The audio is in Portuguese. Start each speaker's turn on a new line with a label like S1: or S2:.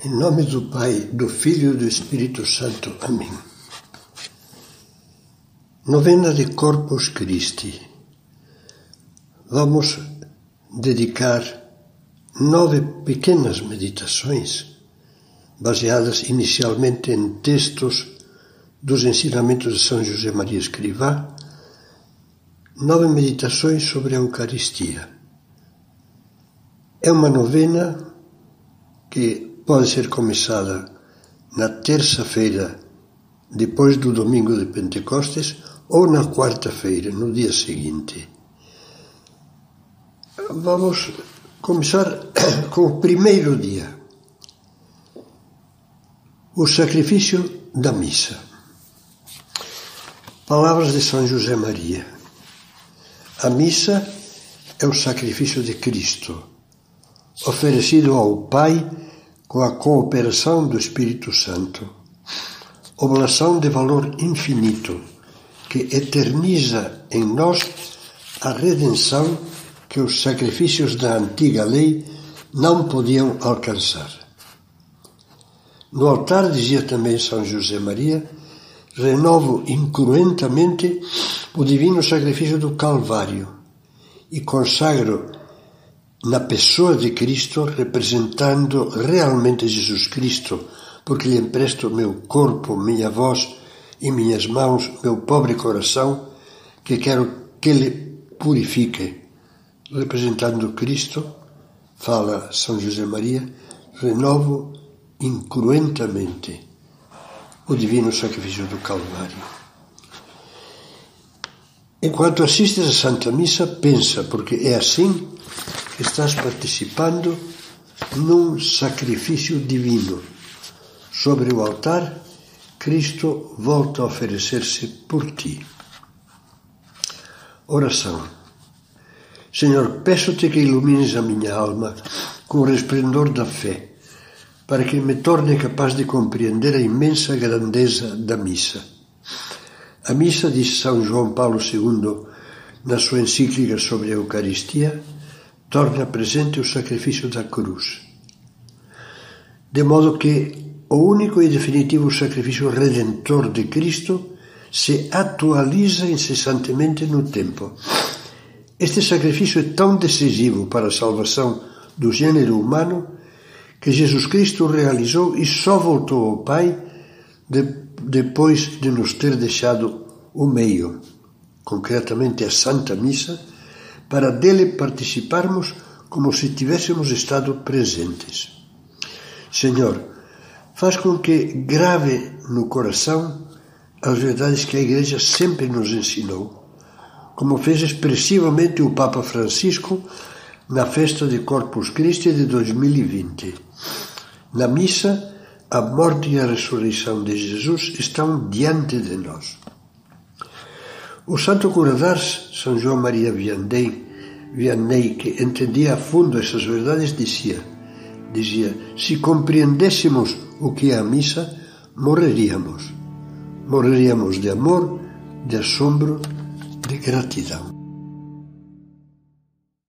S1: Em nome do Pai, do Filho e do Espírito Santo. Amém. Novena de Corpus Christi. Vamos dedicar nove pequenas meditações, baseadas inicialmente em textos dos ensinamentos de São José Maria Escrivá, nove meditações sobre a Eucaristia. É uma novena que pode ser começada na terça-feira, depois do domingo de Pentecostes, ou na quarta-feira, no dia seguinte. Vamos começar com o primeiro dia, o sacrifício da missa. Palavras de São José Maria. A missa é o sacrifício de Cristo, oferecido ao Pai com a cooperação do Espírito Santo. Oblação de valor infinito que eterniza em nós a redenção que os sacrifícios da antiga lei não podiam alcançar. No altar, dizia também São José Maria, renovo incruentamente o divino sacrifício do Calvário e consagro na pessoa de Cristo, representando realmente Jesus Cristo, porque lhe empresto meu corpo, minha voz e minhas mãos, meu pobre coração, que quero que ele purifique. Representando Cristo, fala São José Maria, renovo incruentamente o divino sacrifício do Calvário. Enquanto assistes à Santa Missa, pensa, porque é assim estás participando num sacrifício divino. Sobre o altar, Cristo volta a oferecer-se por ti. Oração. Senhor, peço-te que ilumines a minha alma com o resplendor da fé, para que me torne capaz de compreender a imensa grandeza da missa. A missa, diz São João Paulo II na sua encíclica sobre a Eucaristia, torna presente o sacrifício da cruz. De modo que o único e definitivo sacrifício redentor de Cristo se atualiza incessantemente no tempo. Este sacrifício é tão decisivo para a salvação do gênero humano que Jesus Cristo realizou e só voltou ao Pai de, depois de nos ter deixado o meio, concretamente a Santa Missa para dele participarmos como se tivéssemos estado presentes. Senhor, faz com que grave no coração as verdades que a Igreja sempre nos ensinou, como fez expressivamente o Papa Francisco na festa de Corpus Christi de 2020. Na missa, a morte e a ressurreição de Jesus estão diante de nós. O santo cura d'Ars, São João Maria Vianney, Vianney, que entendia a fundo essas verdades, dizia, dizia, se compreendêssemos o que é a missa, morreríamos. Morreríamos de amor, de assombro, de gratidão.